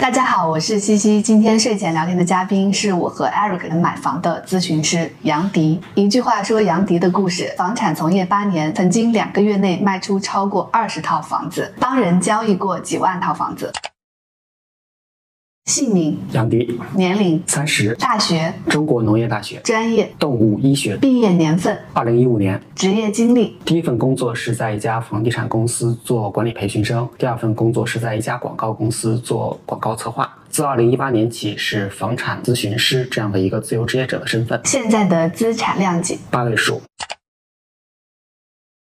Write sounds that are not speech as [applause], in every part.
大家好，我是西西。今天睡前聊天的嘉宾是我和 Eric 买房的咨询师杨迪。一句话说杨迪的故事：房产从业八年，曾经两个月内卖出超过二十套房子，帮人交易过几万套房子。姓名：杨迪，年龄：三十，大学：中国农业大学，专业：动物医学，毕业年份：二零一五年，职业经历：第一份工作是在一家房地产公司做管理培训生，第二份工作是在一家广告公司做广告策划。自二零一八年起是房产咨询师这样的一个自由职业者的身份。现在的资产量级：八位数。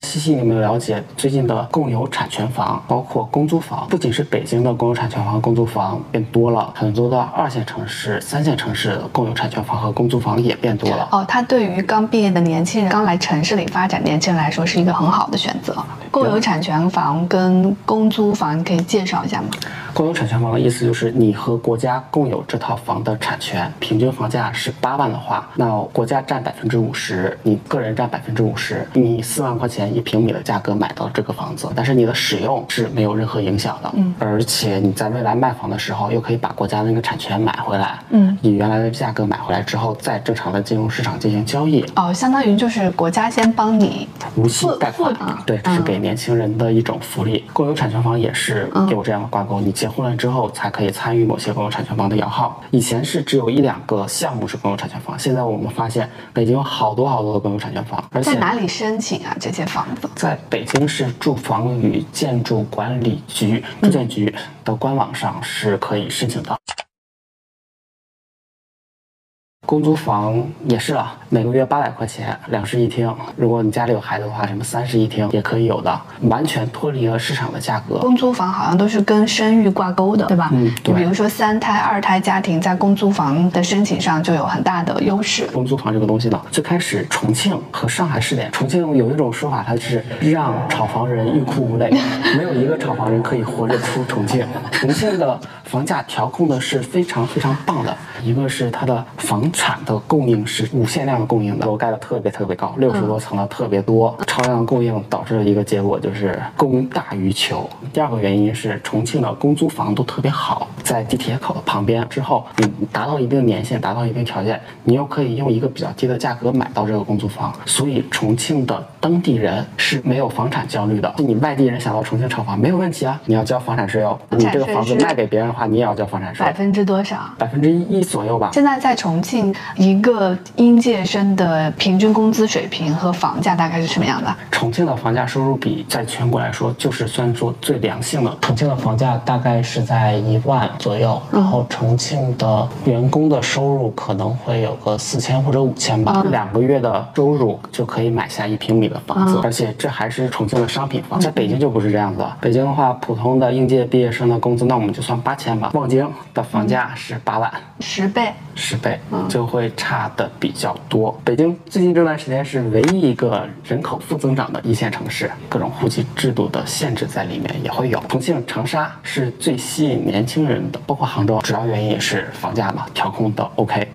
西西，你有没有了解最近的共有产权房，包括公租房？不仅是北京的共有产权房、公租房变多了，很多的二线城市、三线城市的共有产权房和公租房也变多了。哦，它对于刚毕业的年轻人、刚来城市里发展年轻人来说是一个很好的选择。共有产权房跟公租房，你可以介绍一下吗？共有产权房的意思就是你和国家共有这套房的产权，平均房价是八万的话，那国家占百分之五十，你个人占百分之五十，你四万块钱一平米的价格买到这个房子，但是你的使用是没有任何影响的，嗯，而且你在未来卖房的时候又可以把国家的那个产权买回来，嗯，以原来的价格买回来之后，再正常的金融市场进行交易。哦，相当于就是国家先帮你无息贷款，对，这是给年轻人的一种福利。共有产权房也是有这样的挂钩，你结婚了之后才可以参与某些共有产权房的摇号。以前是只有一两个项目是共有产权房，现在我们发现北京有好多好多的共有产权房，而且在哪里申请啊？这些在北京市住房与建筑管理局住建局的官网上是可以申请的。公租房也是啊，每个月八百块钱，两室一厅。如果你家里有孩子的话，什么三室一厅也可以有的，完全脱离了市场的价格。公租房好像都是跟生育挂钩的，对吧？嗯，对。比如说三胎、二胎家庭在公租房的申请上就有很大的优势。公租房这个东西呢，最开始重庆和上海试点，重庆有一种说法，它是让炒房人欲哭无泪，[laughs] 没有一个炒房人可以活着出重庆。重庆的房价调控的是非常非常棒的，一个是它的房。产的供应是无限量的供应的，楼盖的特别特别高，六十多层的特别多，超量供应导致的一个结果就是供大于求。第二个原因是重庆的公租房都特别好，在地铁口的旁边，之后你达到一定年限，达到一定条件，你又可以用一个比较低的价格买到这个公租房，所以重庆的当地人是没有房产焦虑的。你外地人想到重庆炒房没有问题啊，你要交房产税哦。你这个房子卖给别人的话，你也要交房产税，百分之多少？百分之一左右吧。现在在重庆。一个应届生的平均工资水平和房价大概是什么样的？重庆的房价收入比在全国来说就是算作最良性的。重庆的房价大概是在一万左右，然后重庆的员工的收入可能会有个四千或者五千吧，两个月的收入就可以买下一平米的房子，而且这还是重庆的商品房，在北京就不是这样子。北京的话，普通的应届毕业生的工资，那我们就算八千吧。望京的房价是八万，十倍，十倍，就会。差的比较多。北京最近这段时间是唯一一个人口负增长的一线城市，各种户籍制度的限制在里面也会有。重庆、长沙是最吸引年轻人的，包括杭州，主要原因也是房价嘛，调控的 OK。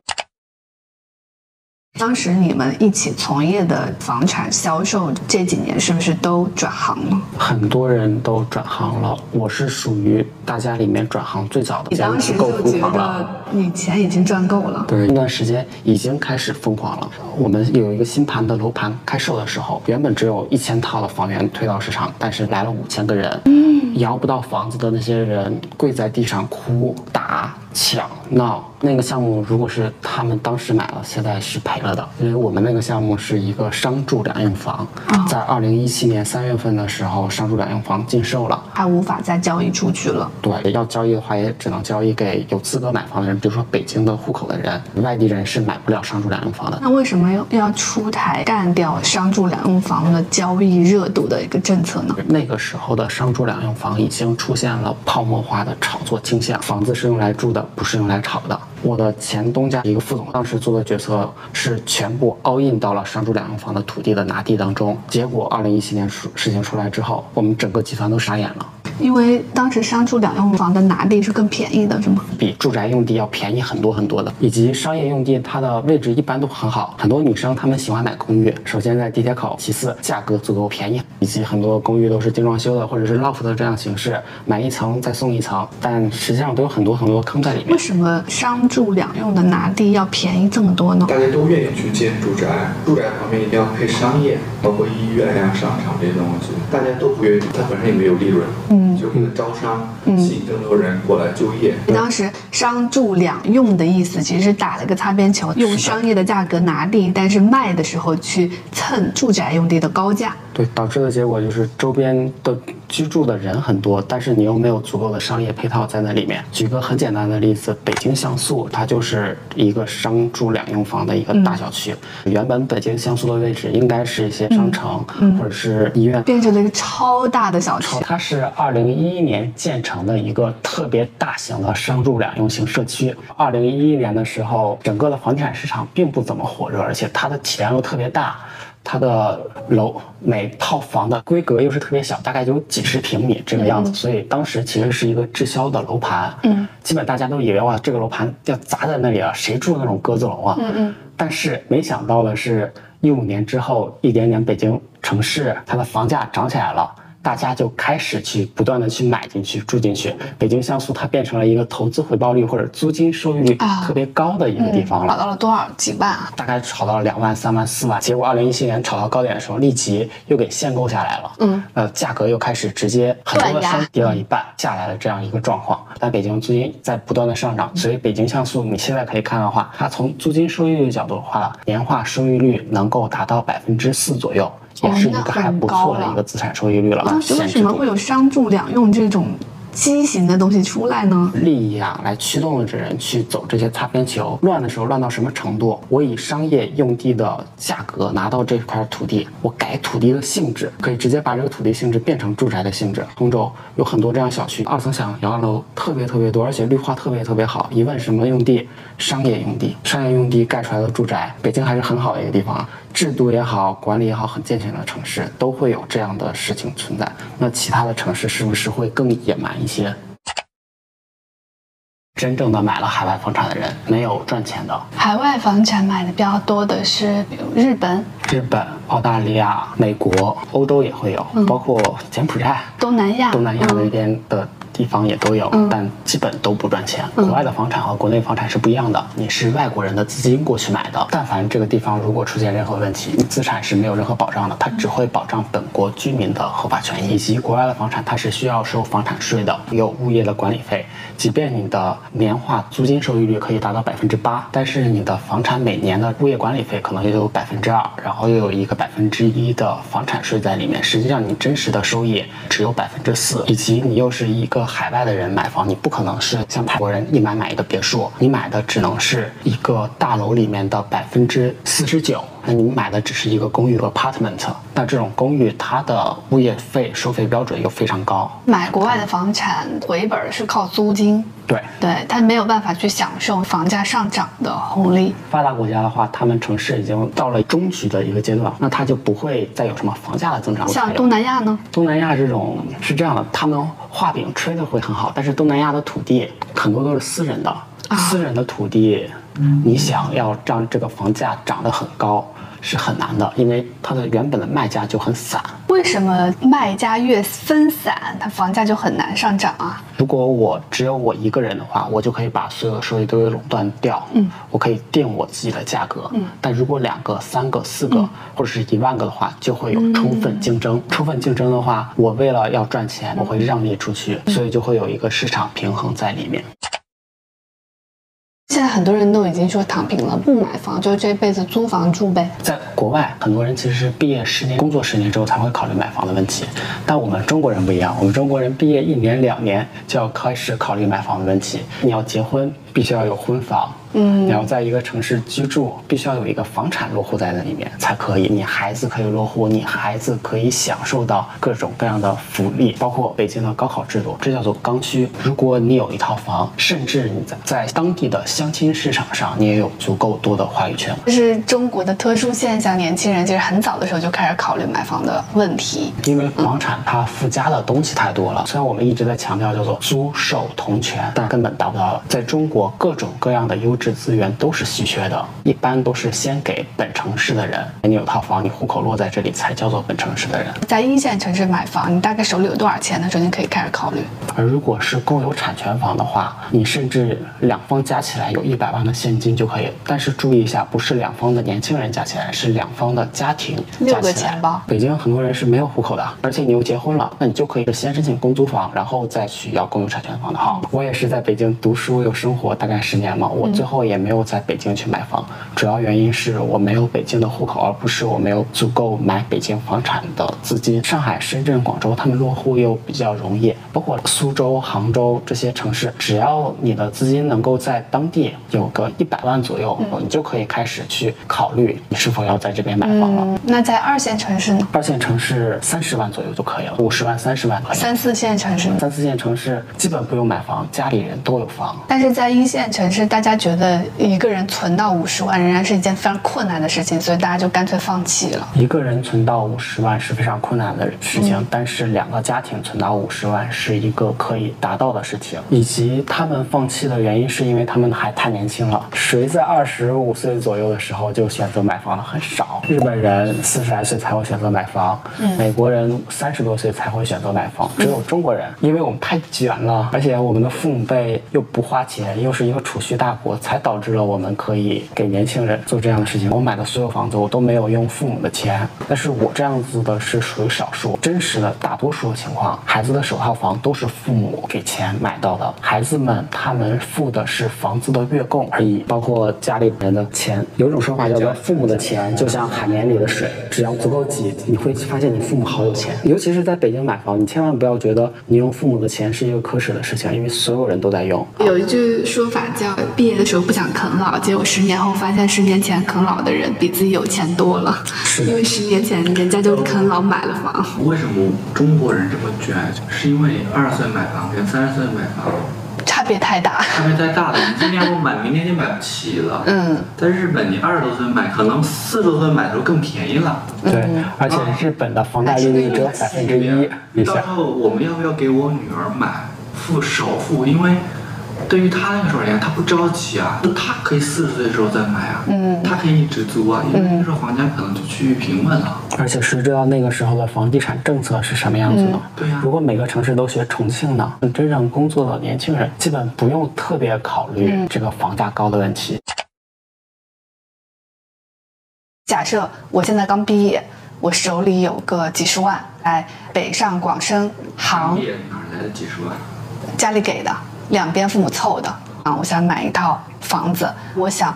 当时你们一起从业的房产销售这几年是不是都转行了？很多人都转行了，我是属于大家里面转行最早的。你当时就觉得你钱已经赚够了？对，那段时间已经开始疯狂了。我们有一个新盘的楼盘开售的时候，原本只有一千套的房源推到市场，但是来了五千个人，嗯，摇不到房子的那些人跪在地上哭打。抢闹那个项目，如果是他们当时买了，现在是赔了的，因为我们那个项目是一个商住两用房，在二零一七年三月份的时候，商住两用房禁售了，它无法再交易出去了。对，要交易的话，也只能交易给有资格买房的人，比如说北京的户口的人，外地人是买不了商住两用房的。那为什么要要出台干掉商住两用房的交易热度的一个政策呢？那个时候的商住两用房已经出现了泡沫化的炒作倾向，房子是用来住的。不是用来炒的。我的前东家一个副总，当时做的决策是全部 all in 到了商住两用房的土地的拿地当中。结果二零一七年出事情出来之后，我们整个集团都傻眼了。因为当时商住两用房的拿地是更便宜的，是吗？比住宅用地要便宜很多很多的，以及商业用地它的位置一般都很好，很多女生她们喜欢买公寓，首先在地铁口，其次价格足够便宜，以及很多公寓都是精装修的或者是 loft 的这样形式，买一层再送一层，但实际上都有很多很多坑在里面为。什么商住两用的拿地要便宜这么多呢？大家都愿意去建住宅，住宅旁边一定要配商业，包括医院呀、商场这些东西，大家都不愿意，它本身也没有利润，嗯，就为了招商，吸引更多人过来就业。当时商住两用的意思其实是打了个擦边球，用商业的价格拿地，但是卖的时候去蹭住宅用地的高价。对，导致的结果就是周边的居住的人很多，但是你又没有足够的商业配套在那里面。举个很简单的例子，北京像素它就是一个商住两用房的一个大小区。原本北京像素的位置应该是一些商城、或者是医院。变成了一个超大的小区，它是二零一一年建成的一个特别大型的商住两用型社区。二零一一年的时候，整个的房地产市场并不怎么火热，而且它的体量又特别大。它的楼每套房的规格又是特别小，大概就有几十平米这个样子，所以当时其实是一个滞销的楼盘。嗯，基本大家都以为哇，这个楼盘要砸在那里了，谁住那种鸽子楼啊？嗯嗯。但是没想到的是，一五年之后，一点点北京城市它的房价涨起来了。大家就开始去不断的去买进去住进去，北京像素它变成了一个投资回报率或者租金收益率啊特别高的一个地方了。炒到了多少几万啊？大概炒到了两万、三万、四万，结果二零一七年炒到高点的时候，立即又给限购下来了。嗯，呃，价格又开始直接很多的商跌到一半下来了这样一个状况。但北京租金在不断的上涨，所以北京像素你现在可以看的话，它从租金收益率角度的话，年化收益率能够达到百分之四左右。也是一个还不错的一个资产收益率了。当时为什么会有商住两用这种畸形的东西出来呢？利益啊，来驱动着人去走这些擦边球。乱的时候乱到什么程度？我以商业用地的价格拿到这块土地，我改土地的性质，可以直接把这个土地性质变成住宅的性质。通州有很多这样小区，二层小洋楼特别特别多，而且绿化特别特别好。一问什么用地？商业用地，商业用地盖出来的住宅，北京还是很好的一个地方。制度也好，管理也好，很健全的城市都会有这样的事情存在。那其他的城市是不是会更野蛮一些？真正的买了海外房产的人，没有赚钱的。海外房产买的比较多的是，比如日本、日本、澳大利亚、美国、欧洲也会有，包括柬埔寨、东南亚、东南亚那边的地方也都有，但基本都不赚钱。国外的房产和国内房产是不一样的，你是外国人的资金过去买的，但凡这个地方如果出现任何问题，你资产是没有任何保障的，它只会保障本国居民的合法权益，以及国外的房产它是需要收房产税的，有物业的管理费，即便你的年化租金收益率可以达到百分之八，但是你的房产每年的物业管理费可能也有百分之二，然后又有一个百分之一的房产税在里面，实际上你真实的收益只有百分之四，以及你又是一个海外的人买房，你不可能是像泰国人一买买一个别墅，你买的只能是一个大楼里面的百分之四十九。那你买的只是一个公寓 apartment，那这种公寓它的物业费收费标准又非常高，买国外的房产回本儿是靠租金，对，对他没有办法去享受房价上涨的红利。发达国家的话，他们城市已经到了中局的一个阶段，那它就不会再有什么房价的增长。像东南亚呢？东南亚这种是这样的，他们画饼吹的会很好，但是东南亚的土地很多都是私人的，私人的土地，你想要让这个房价涨得很高是很难的，因为它的原本的卖家就很散。为什么卖家越分散，它房价就很难上涨啊？如果我只有我一个人的话，我就可以把所有的收益都给垄断掉，嗯，我可以定我自己的价格，嗯，但如果两个、三个、四个、或者是一万个的话，就会有充分竞争。充分竞争的话，我为了要赚钱，我会让利出去，所以就会有一个市场平衡在里面。现在很多人都已经说躺平了，不买房，就这辈子租房住呗。在国外，很多人其实是毕业十年、工作十年之后才会考虑买房的问题，但我们中国人不一样，我们中国人毕业一年、两年就要开始考虑买房的问题。你要结婚，必须要有婚房，嗯，你要在一个城市居住，必须要有一个房产落户在那里面才可以。你孩子可以落户，你孩子可以享受到各种各样的福利，包括北京的高考制度，这叫做刚需。如果你有一套房，甚至你在在当地的相亲市场上，你也有足够多的话语权。这是中国的特殊现象，年轻人其实很早的时候就开始考虑买房的问题。因为房产它附加的东西太多了，虽然我们一直在强调叫做租售同权，但根本达不到。在中国，各种各样的优质资源都是稀缺的，一般都是先给本城市的人。你有套房，你户口落在这里，才叫做本城市的人。在一线城市买房，你大概手里有多少钱的时候，你可以开始考虑。而如果是共有产权房的话，你甚至两方加起来有一百万的现金就可以。但是注意一下，不是两方的年轻人加起来，是两方的家庭六个钱包。北京很多人是没有户口的，而且你又结婚了，那你就可以先申请公租房，然后再去要共有产权房的哈。我也是在北京读书又生活大概十年嘛，我最后也没有在北京去买房，主要原因是我没有北京的户口，而不是我没有足够买北京房产的资金。上海、深圳、广州他们落户又比较容易，包括苏州、杭州这些城市，只要你的资金能够在当地有个一百万左右，你就可以开始去考虑你是否要在这边买房了。那在二线城市呢？二线城市三十万左右就可以了，五十万、三十万可以。三四线城市，三四线城市基本不用买房，家里人都有房。但是在一线城市，大家觉得一个人存到五十万仍然是一件非常困难的事情，所以大家就干脆放弃了。一个人存到五十万是非常困难的事情，但是两个家庭存到五十万是一个可以达到的事情。以及他们放弃的原因是因为他们还太年轻了。谁在二十五岁左右的时候就选择买房的很少。日本人四十来岁才会选择买房，美国人三十多岁才会选择买房，只有中国人，因为我们太卷了，而且我们的父母辈又不花钱，又是一个储蓄大国，才才导致了我们可以给年轻人做这样的事情。我买的所有房子，我都没有用父母的钱，但是我这样子的是属于少数，真实的大多数的情况，孩子的首套房都是父母给钱买到的，孩子们他们付的是房子的月供而已，包括家里人的钱。有一种说法叫做父母的钱就像海绵里的水，只要足够挤，你会发现你父母好有钱。尤其是在北京买房，你千万不要觉得你用父母的钱是一个可耻的事情，因为所有人都在用。有一句说法叫“毕业的时候不想啃老”，结果十年后发现十年前啃老的人比自己有钱多了，因为十年前人家就啃老买了房。为什么中国人这么卷？是因为二十岁买房跟三十岁买房差别太大。差别太大了。你今年不买，明年就买不起了。嗯，在日本，你二十多岁买，可能四十多岁买的时候更便宜了。对，而且日本的房贷利率只有百分之一以下。到时候我们要不要给我女儿买付首付？因为对于他那个时候而言，他不着急啊，他可以四十岁的时候再买啊，嗯他可以一直租啊，因为那时候房价可能就趋于平稳了。而且谁知道那个时候的房地产政策是什么样子呢？对呀如果每个城市都学重庆呢，真正工作的年轻人基本不用特别考虑这个房价高的问题。假设我现在刚毕业，我手里有个几十万，哎，北上广深杭毕业哪来的几十万？家里给的，两边父母凑的啊。我想买一套房子，我想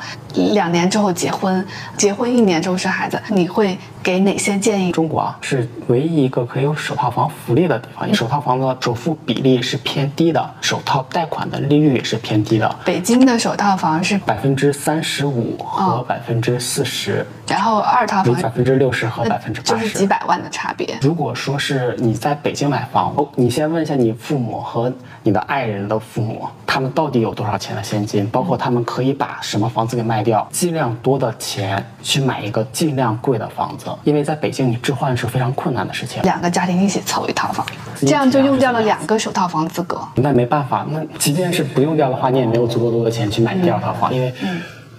两年之后结婚，结婚一年之后生孩子，你会给哪些建议？中国啊是唯一一个可以有首套房福利的地方，首套房的首付比例是偏低的，首套贷款的利率也是偏低的，北京的首套房是，百分之三十五和百分之四十，然后二套房百分之六十和百分之八十就是几。百万的差别。如果说是你在北京买房，哦，你先问一下你父母和你的爱人的父母，他们到底有多少钱的现金，包括他们可以把什么房子给卖掉，尽量多的钱去买一个尽量贵的房子，因为在北京你置换是非常困难的事情。两个家庭一起凑一套房，这样就用掉了两个首套房资格。那没办法，那即便是不用掉的话，你也没有足够多的钱去买第二套房，因为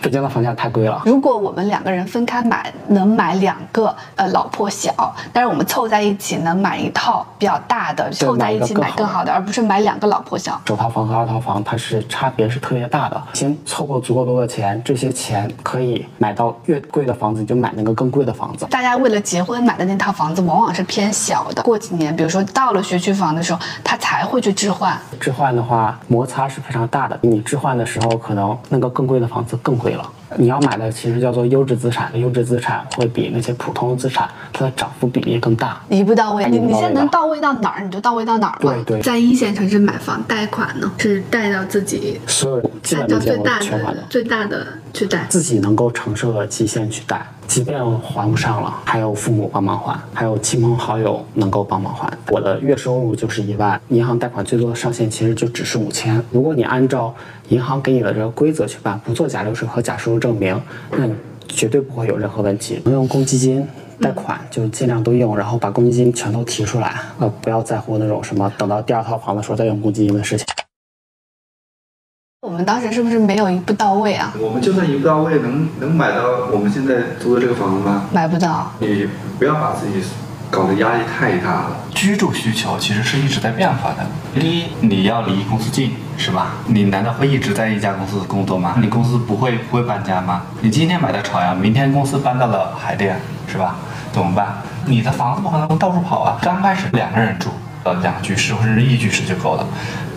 北京的房价太贵了。如果我们两个人分开买，能买两个，呃，老破小，但是我们凑在一起能买一套比较大的，凑在一起买更好的，而不是买两个老破小。首套房和二套房它是差别是特别大的。先凑够足够多的钱，这些钱可以买到越贵的房子，你就买那个更贵的房子。大家为了结婚买的那套房子，往往是偏小的。过几年，比如说到了学区房的时候，他才会去置换。置换的话，摩擦是非常大的。你置换的时候，可能那个更贵的房子更贵贵了。你要买的其实叫做优质资产，优质资产会比那些普通资产它的涨幅比例更大。一步到位，你你现在能到位到哪儿，你就到位到哪儿嘛。对对在一线城市买房贷款呢，是贷到自己所有基按照最大。的最大的去贷。自己能够承受的极限去贷，即便还不上了，还有父母帮忙还，还有亲朋好友能够帮忙还。我的月收入就是一万，银行贷款最多的上限其实就只是五千。如果你按照银行给你的这个规则去办，不做假流水和假收入证明，那你绝对不会有任何问题。能用公积金。贷款就尽量都用，然后把公积金全都提出来，呃，不要在乎那种什么等到第二套房的时候再用公积金的事情。我们当时是不是没有一步到位啊？我们就算一步到位，能能买到我们现在租的这个房子吗？买不到。你不要把自己搞得压力太大了。居住需求其实是一直在变化的。第一，你要离公司近，是吧？你难道会一直在一家公司工作吗？你公司不会不会搬家吗？你今天买的朝阳，明天公司搬到了海淀，是吧？怎么办？你的房子不可能到处跑啊。刚开始两个人住，呃，两居室或者是一居室就够了。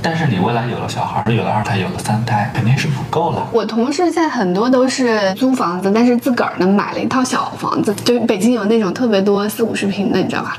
但是你未来有了小孩，有了二胎，有了三胎，肯定是不够了。我同事现在很多都是租房子，但是自个儿呢买了一套小房子，就北京有那种特别多四五十平的，你知道吧？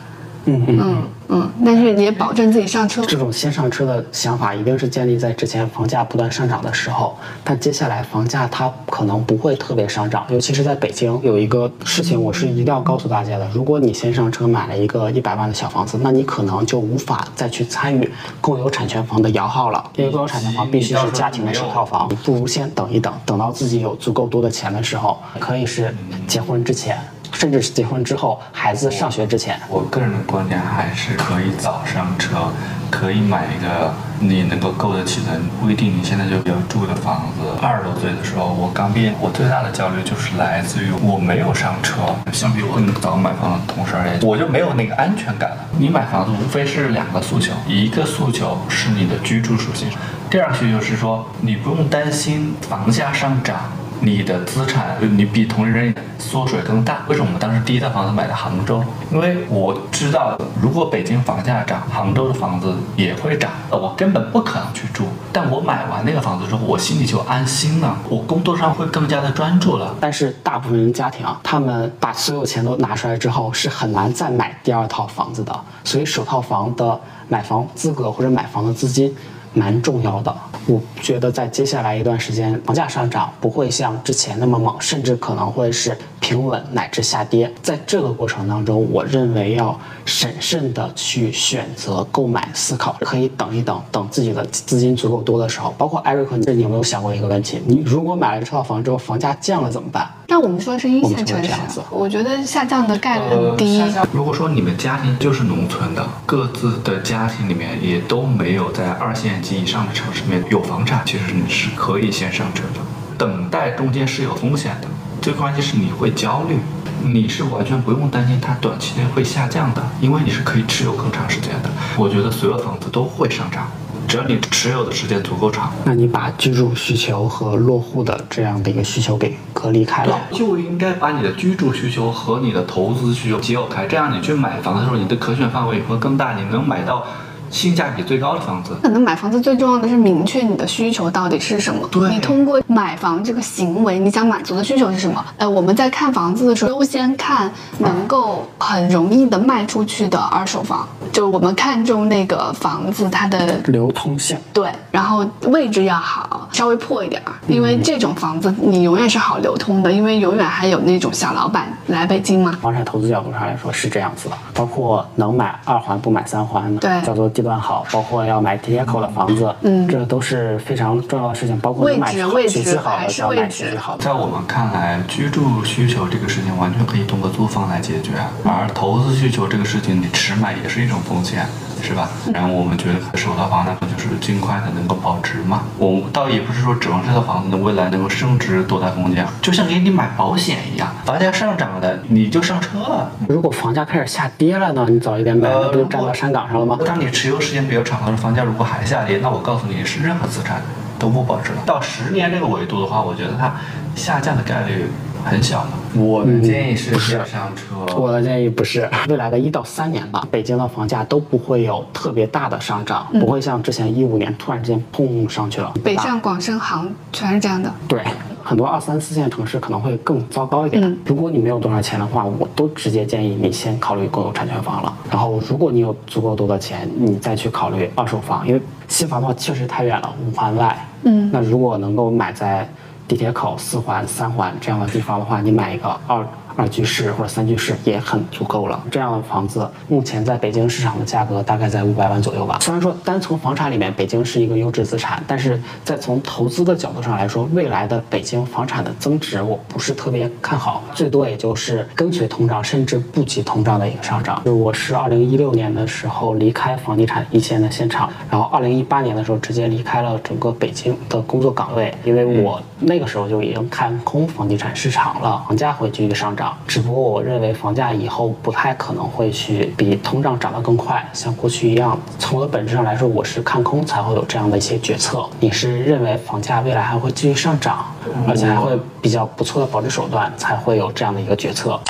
嗯嗯。嗯嗯，但是也保证自己上车。这种先上车的想法一定是建立在之前房价不断上涨的时候，但接下来房价它可能不会特别上涨，尤其是在北京有一个事情我是一定要告诉大家的：如果你先上车买了一个一百万的小房子，那你可能就无法再去参与共有产权房的摇号了，因为共有产权房必须是家庭的首套房，你不如先等一等，等到自己有足够多的钱的时候，可以是结婚之前。甚至是结婚之后，孩子上学之前，我个人的观点还是可以早上车，可以买一个你能够够得起的，不一定你现在就要住的房子。二十多岁的时候，我刚毕业，我最大的焦虑就是来自于我没有上车。相比我更早买房的同事而言，我就没有那个安全感了。你买房子无非是两个诉求，一个诉求是你的居住属性，第二个需求是说你不用担心房价上涨。你的资产，你比同龄人缩水更大。为什么我们当时第一套房子买的杭州？因为我知道，如果北京房价涨，杭州的房子也会涨，我根本不可能去住。但我买完那个房子之后，我心里就安心了，我工作上会更加的专注了。但是大部分人家庭啊，他们把所有钱都拿出来之后，是很难再买第二套房子的。所以首套房的买房资格或者买房的资金蛮重要的。我觉得在接下来一段时间，房价上涨不会像之前那么猛，甚至可能会是平稳乃至下跌。在这个过程当中，我认为要审慎的去选择购买，思考可以等一等，等自己的资金足够多的时候。包括艾瑞克，你有没有想过一个问题？你如果买了这套房之后，房价降了怎么办？那我们说是一线城市我觉得下降的概率呃很低。如果说你们家庭就是农村的，各自的家庭里面也都没有在二线及以上的城市里面有房产，其实你是可以先上车的。等待中间是有风险的，最关键是你会焦虑，你是完全不用担心它短期内会下降的，因为你是可以持有更长时间的。我觉得所有房子都会上涨，只要你持有的时间足够长。那你把居住需求和落户的这样的一个需求给隔离开了。就应该把你的居住需求和你的投资需求结合开，这样你去买房的时候，你的可选范围也会更大，你能买到性价比最高的房子。可能买房子最重要的是明确你的需求到底是什么。对你通过买房这个行为，你想满足的需求是什么？呃，我们在看房子的时候，优先看能够很容易的卖出去的二手房，就是我们看中那个房子它的流通性，对，然后位置要好，稍微破一点儿，因为这种房子你永远是好流通的，因为永远还有那种小老板来北京嘛。房产投资角度上来说是这样子的，包括能买二环不买三环的，对叫做地段好，包括要买地铁口的房子，嗯这都是非常重要的事情，包括位能买置位置学区好还是要买位置学区好的。在我们看来，居住需求这个事情完全可以通过租房来解决，而投资需求这个事情，你迟买也是一种风险，是吧？然后我们觉得首套房那不就是尽快的能够保值嘛？我们倒也不是说指望这套房子未来能够升值多大空间，就像给你买保险一样，房价上涨了你就上车了。如果房价开始下跌了呢？你早一点买，那不就站到山岗上了吗？当你持有时间比较长的房价如果还下跌，那我告诉你是任何资产都不保值了。到十年这个维度的话，我觉得它下降的概率很小的。我的建议是不是上车。我的建议不是，未来的一到三年吧，北京的房价都不会有特别大的上涨，不会像之前一五年突然之间砰上去了。北上广深杭全是这样的。对，很多二三四线城市可能会更糟糕一点。如果你没有多少钱的话，我都直接建议你先考虑公有产权房了。然后，如果你有足够多的钱，你再去考虑二手房，因为新房的话确实太远了，五环外。嗯，那如果能够买在地铁口四环、三环这样的地方的话，你买一个二。二居室或者三居室也很足够了。这样的房子目前在北京市场的价格大概在五百万左右吧。虽然说单从房产里面，北京是一个优质资产，但是在从投资的角度上来说，未来的北京房产的增值我不是特别看好，最多也就是跟随通胀，甚至不及通胀的一个上涨。就我是二零一六年的时候离开房地产一线的现场，然后二零一八年的时候直接离开了整个北京的工作岗位，因为我那个时候就已经看空房地产市场了，房价会继续上涨。只不过我认为房价以后不太可能会去比通胀涨得更快，像过去一样。从我的本质上来说，我是看空才会有这样的一些决策。你是认为房价未来还会继续上涨，而且还会比较不错的保值手段，才会有这样的一个决策。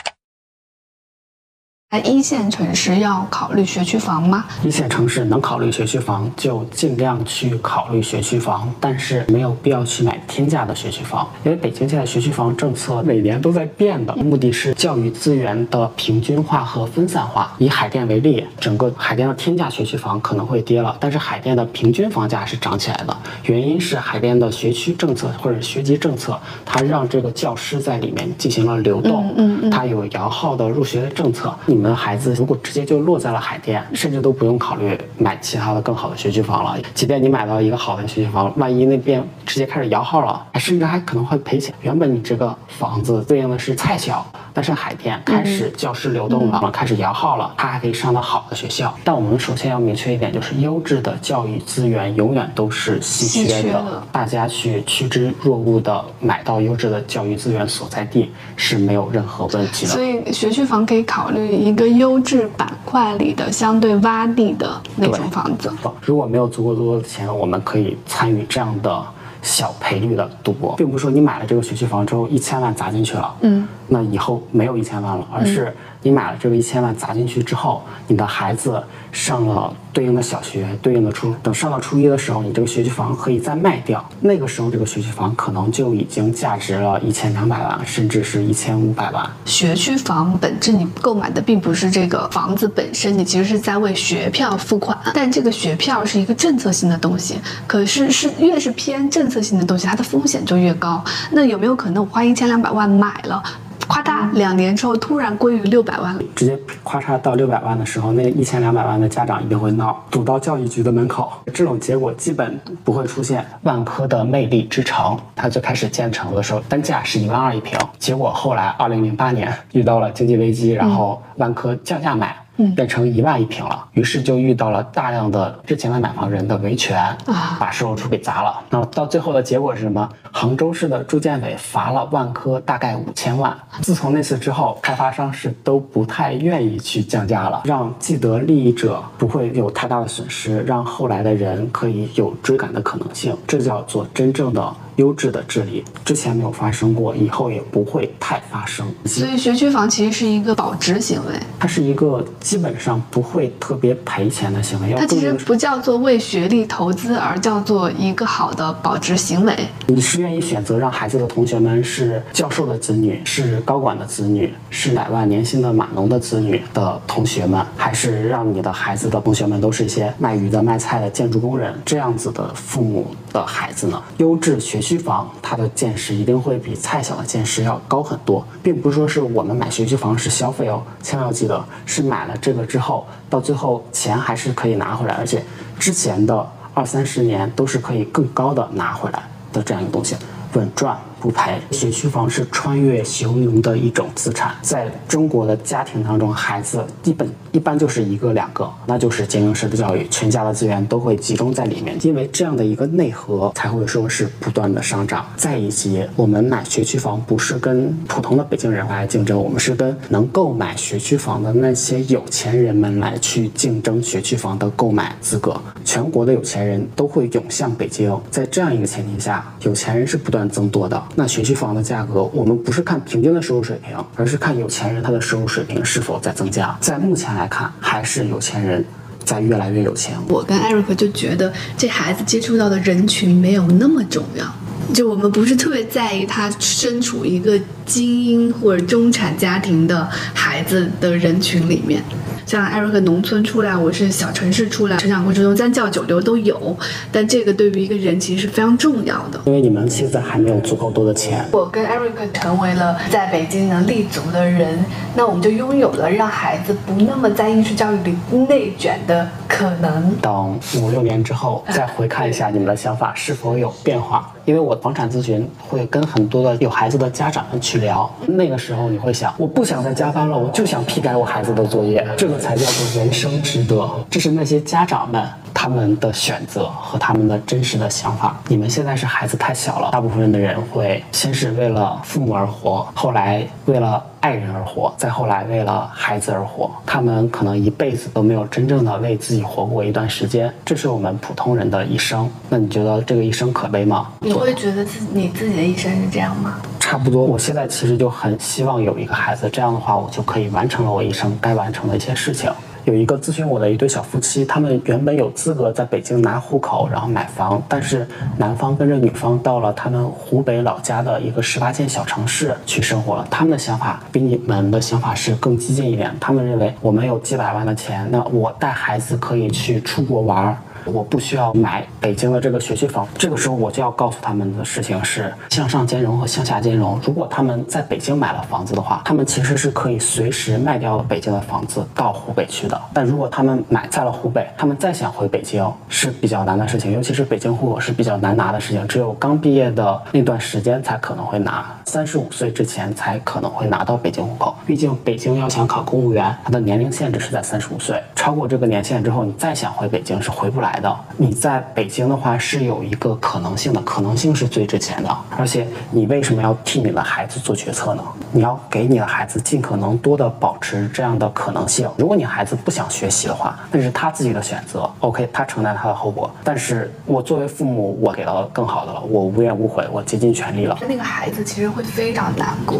在一线城市要考虑学区房吗？一线城市能考虑学区房就尽量去考虑学区房，但是没有必要去买天价的学区房，因为北京现在学区房政策每年都在变的，目的是教育资源的平均化和分散化。以海淀为例，整个海淀的天价学区房可能会跌了，但是海淀的平均房价是涨起来的，原因是海淀的学区政策或者学籍政策，它让这个教师在里面进行了流动，嗯嗯，它有摇号的入学的政策，你。你们的孩子如果直接就落在了海淀，甚至都不用考虑买其他的更好的学区房了。即便你买到一个好的学区房，万一那边直接开始摇号了，甚至还可能会赔钱。原本你这个房子对应的是菜校，但是海淀开始教师流动了，开始摇号了，他还可以上到好的学校。但我们首先要明确一点，就是优质的教育资源永远都是稀缺的，大家去趋之若鹜的买到优质的教育资源所在地是没有任何问题的。所以学区房可以考虑。一个优质板块里的相对洼地的那种房子，如果没有足够多的钱，我们可以参与这样的小赔率的赌博，并不是说你买了这个学区房之后一千万砸进去了，嗯，那以后没有一千万了，而是。你买了这个一千万砸进去之后，你的孩子上了对应的小学，对应的初，等上到初一的时候，你这个学区房可以再卖掉，那个时候这个学区房可能就已经价值了一千两百万，甚至是一千五百万。学区房本质你购买的并不是这个房子本身，你其实是在为学票付款，但这个学票是一个政策性的东西，可是是越是偏政策性的东西，它的风险就越高。那有没有可能我花一千两百万买了？夸大两年之后突然归于六百万了，直接夸嚓到六百万的时候，那一千两百万的家长一定会闹，堵到教育局的门口。这种结果基本不会出现。万科的魅力之城，它最开始建成的时候单价是一万二一平，结果后来二零零八年遇到了经济危机，然后万科降价买。变成一万一平了，于是就遇到了大量的之前的买房人的维权，啊，把售楼处给砸了。那么到最后的结果是什么？杭州市的住建委罚了万科大概五千万。自从那次之后，开发商是都不太愿意去降价了，让既得利益者不会有太大的损失，让后来的人可以有追赶的可能性。这叫做真正的。优质的治理之前没有发生过，以后也不会太发生。所以学区房其实是一个保值行为，它是一个基本上不会特别赔钱的行为。它其实不叫做为学历投资，而叫做一个好的保值行为。你是愿意选择让孩子的同学们是教授的子女，是高管的子女，是百万年薪的码农的子女的同学们，还是让你的孩子的同学们都是一些卖鱼的、卖菜的建筑工人这样子的父母的孩子呢？优质学区。学区房，它的见识一定会比菜小的见识要高很多，并不是说是我们买学区房是消费哦，千万要记得是买了这个之后，到最后钱还是可以拿回来，而且之前的二三十年都是可以更高的拿回来的这样一个东西，稳赚。不赔，学区房是穿越雄牛的一种资产。在中国的家庭当中，孩子基本一般就是一个两个，那就是精英式的教育，全家的资源都会集中在里面。因为这样的一个内核，才会说是不断的上涨。再以及，我们买学区房不是跟普通的北京人来竞争，我们是跟能购买学区房的那些有钱人们来去竞争学区房的购买资格。全国的有钱人都会涌向北京，在这样一个前提下，有钱人是不断增多的。那学区房的价格，我们不是看平均的收入水平，而是看有钱人他的收入水平是否在增加。在目前来看，还是有钱人在越来越有钱。我跟艾瑞克就觉得，这孩子接触到的人群没有那么重要。就我们不是特别在意他身处一个精英或者中产家庭的孩子的人群里面。像艾瑞克农村出来，我是小城市出来，成长过程中三教九流都有，但这个对于一个人其实是非常重要的。因为你们现在还没有足够多的钱，我跟艾瑞克成为了在北京能立足的人，那我们就拥有了让孩子不那么在应试教育里内卷的可能。等五六年之后 [laughs] 再回看一下你们的想法是否有变化。因为我房产咨询会跟很多的有孩子的家长们去聊，那个时候你会想，我不想再加班了，我就想批改我孩子的作业，这个才叫做人生值得。这是那些家长们他们的选择和他们的真实的想法。你们现在是孩子太小了，大部分的人会先是为了父母而活，后来为了。爱人而活，再后来为了孩子而活，他们可能一辈子都没有真正的为自己活过一段时间，这是我们普通人的一生。那你觉得这个一生可悲吗？你会觉得自你自己的一生是这样吗？差不多。我现在其实就很希望有一个孩子，这样的话我就可以完成了我一生该完成的一些事情。有一个咨询我的一对小夫妻，他们原本有资格在北京拿户口，然后买房，但是男方跟着女方到了他们湖北老家的一个十八线小城市去生活了。他们的想法比你们的想法是更激进一点，他们认为我们有几百万的钱，那我带孩子可以去出国玩儿。我不需要买北京的这个学区房，这个时候我就要告诉他们的事情是向上兼容和向下兼容。如果他们在北京买了房子的话，他们其实是可以随时卖掉北京的房子到湖北去的。但如果他们买在了湖北，他们再想回北京是比较难的事情，尤其是北京户口是比较难拿的事情，只有刚毕业的那段时间才可能会拿，三十五岁之前才可能会拿到北京户口。毕竟北京要想考公务员，它的年龄限制是在三十五岁，超过这个年限之后，你再想回北京是回不来。来的，你在北京的话是有一个可能性的，可能性是最值钱的。而且你为什么要替你的孩子做决策呢？你要给你的孩子尽可能多的保持这样的可能性。如果你孩子不想学习的话，那是他自己的选择，OK，他承担他的后果。但是我作为父母，我给了更好的了，我无怨无悔，我竭尽全力了。那个孩子其实会非常难过，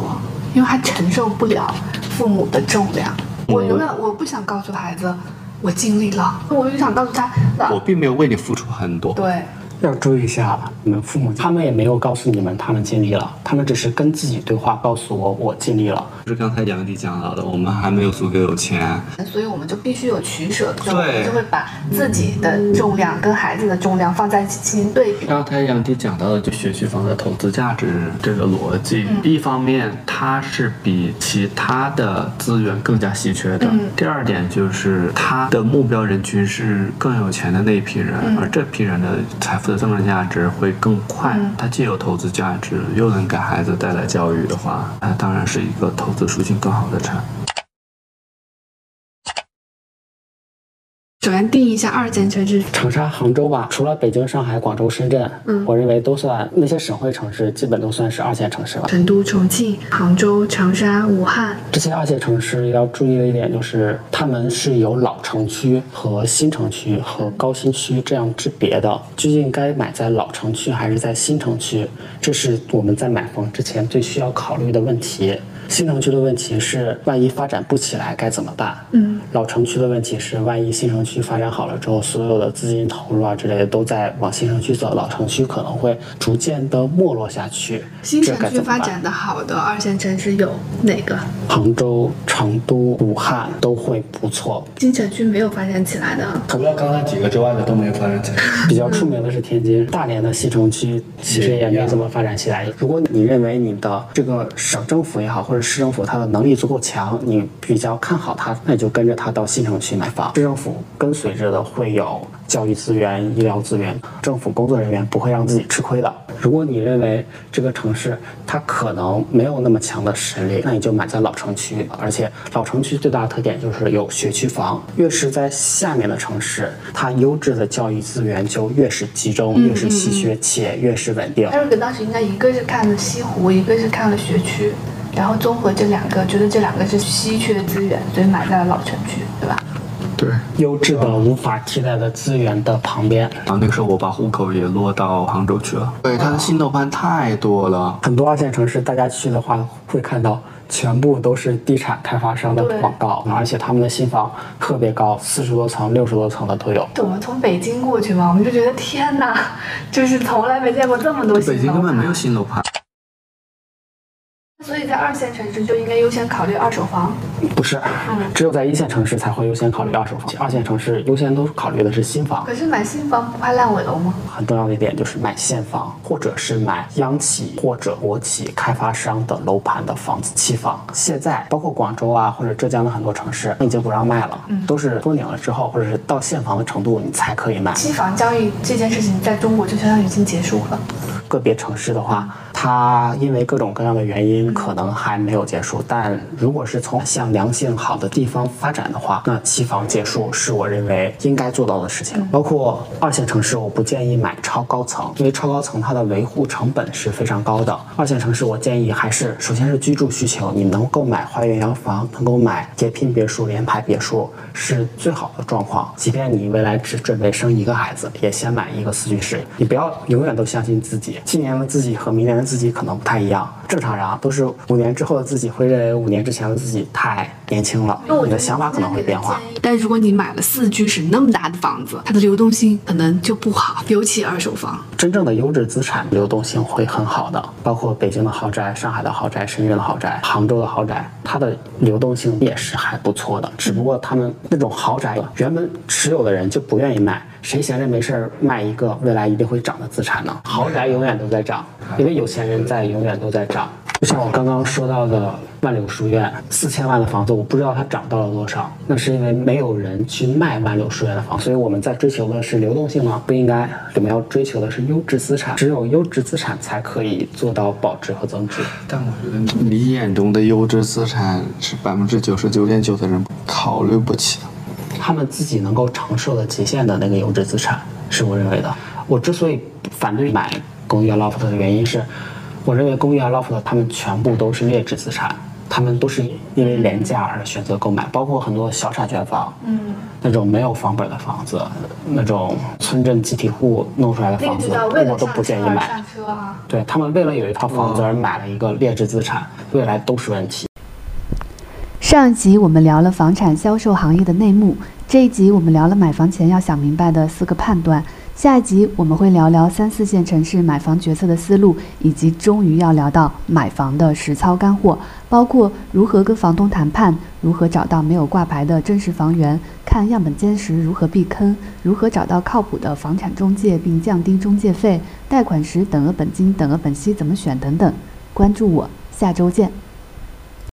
因为他承受不了父母的重量。我永远我不想告诉孩子。我尽力了，我就想告诉他，我并没有为你付出很多。对。要注意一下，你们父母他们也没有告诉你们他们尽力了，他们只是跟自己对话，告诉我我尽力了。就是刚才杨迪讲到的，我们还没有足够有钱，所以我们就必须有取舍，对，我们就会把自己的重量跟孩子的重量放在一起进行对比。刚才杨迪讲到的就学区房的投资价值这个逻辑，一方面它是比其他的资源更加稀缺的，第二点就是它的目标人群是更有钱的那一批人，而这批人的财富。的增值价值会更快，它既有投资价值，又能给孩子带来教育的话，那当然是一个投资属性更好的产品。首先定义一下二线城市，长沙、杭州吧。除了北京、上海、广州、深圳，嗯，我认为都算那些省会城市，基本都算是二线城市了。成都、重庆、杭州、长沙、武汉这些二线城市要注意的一点就是，他们是有老城区和新城区和高新区这样之别的。究竟该买在老城区还是在新城区，这是我们在买房之前最需要考虑的问题。新城区的问题是，万一发展不起来该怎么办？嗯，老城区的问题是，万一新城区发展好了之后，所有的资金投入啊之类的都在往新城区走，老城区可能会逐渐的没落下去。新城区发展的好的二线城市有哪个？杭州、成都、武汉都会不错。新城区没有发展起来的，除了刚才几个之外的都没有发展起来。[laughs] 比较出名的是天津、大连的新城区，其实也没怎么发展起来。如果你认为你的这个省政府也好，或者市政府它的能力足够强，你比较看好它，那你就跟着它到新城区买房。市政府跟随着的会有教育资源、医疗资源，政府工作人员不会让自己吃亏的。如果你认为这个城市它可能没有那么强的实力，那你就买在老城区。而且老城区最大的特点就是有学区房，越是在下面的城市，它优质的教育资源就越是集中，越是稀缺且越是稳定。艾瑞克当时应该一个是看了西湖，一个是看了学区。然后综合这两个，觉得这两个是稀缺资源，所以买在了老城区，对吧？对，优质的无法替代的资源的旁边。然后那个时候我把户口也落到杭州去了。对，它的新楼盘太多了，很多二线城市，大家去的话会看到。全部都是地产开发商的广告，而且他们的新房特别高，四十多层、六十多层的都有。我们从北京过去嘛，我们就觉得天哪，就是从来没见过这么多新楼盘北京根本没有新楼盘。在二线城市就应该优先考虑二手房。不是，只有在一线城市才会优先考虑二手房，二线城市优先都考虑的是新房。可是买新房不怕烂尾楼吗？很重要的一点就是买现房，或者是买央企或者国企开发商的楼盘的房子期房。现在包括广州啊或者浙江的很多城市已经不让卖了，都是封顶了之后或者是到现房的程度你才可以卖。期房交易这件事情在中国就相当于已经结束了。个别城市的话，它因为各种各样的原因可能还没有结束，但如果是从向良性好的地方发展的话，那期房结束是我认为应该做到的事情。包括二线城市，我不建议买超高层，因为超高层它的维护成本是非常高的。二线城市，我建议还是首先是居住需求，你能购买花园洋房，能够买叠拼别墅、联排别墅是最好的状况。即便你未来只准备生一个孩子，也先买一个四居室。你不要永远都相信自己。今年的自己和明年的自己可能不太一样，正常人啊，都是五年之后的自己会认为五年之前的自己太年轻了，你的想法可能会变化。但如果你买了四居室那么大的房子，它的流动性可能就不好，尤其二手房。真正的优质资产流动性会很好的，包括北京的豪宅、上海的豪宅、深圳的豪宅、杭州的豪宅，它的流动性也是还不错的。只不过他们那种豪宅原本持有的人就不愿意卖。谁闲着没事儿卖一个未来一定会涨的资产呢？豪宅永远都在涨，因为有钱人在，永远都在涨。就像我刚刚说到的万柳书院，四千万的房子，我不知道它涨到了多少，那是因为没有人去卖万柳书院的房，所以我们在追求的是流动性吗？不应该，我们要追求的是优质资产，只有优质资产才可以做到保值和增值。但我觉得你眼中的优质资产是百分之九十九点九的人考虑不起的。他们自己能够承受的极限的那个优质资产，是我认为的。我之所以反对买公寓啊 loft 的原因是，我认为公寓啊 loft 他们全部都是劣质资产，他们都是因为廉价而选择购买，包括很多小产权房，嗯，那种没有房本的房子，那种村镇集体户弄出来的房子，我都不建议买。对他们为了有一套房子而买了一个劣质资产，未来都是问题。上一集我们聊了房产销售行业的内幕，这一集我们聊了买房前要想明白的四个判断。下一集我们会聊聊三四线城市买房决策的思路，以及终于要聊到买房的实操干货，包括如何跟房东谈判，如何找到没有挂牌的真实房源，看样本间时如何避坑，如何找到靠谱的房产中介并降低中介费，贷款时等额本金、等额本息怎么选等等。关注我，下周见。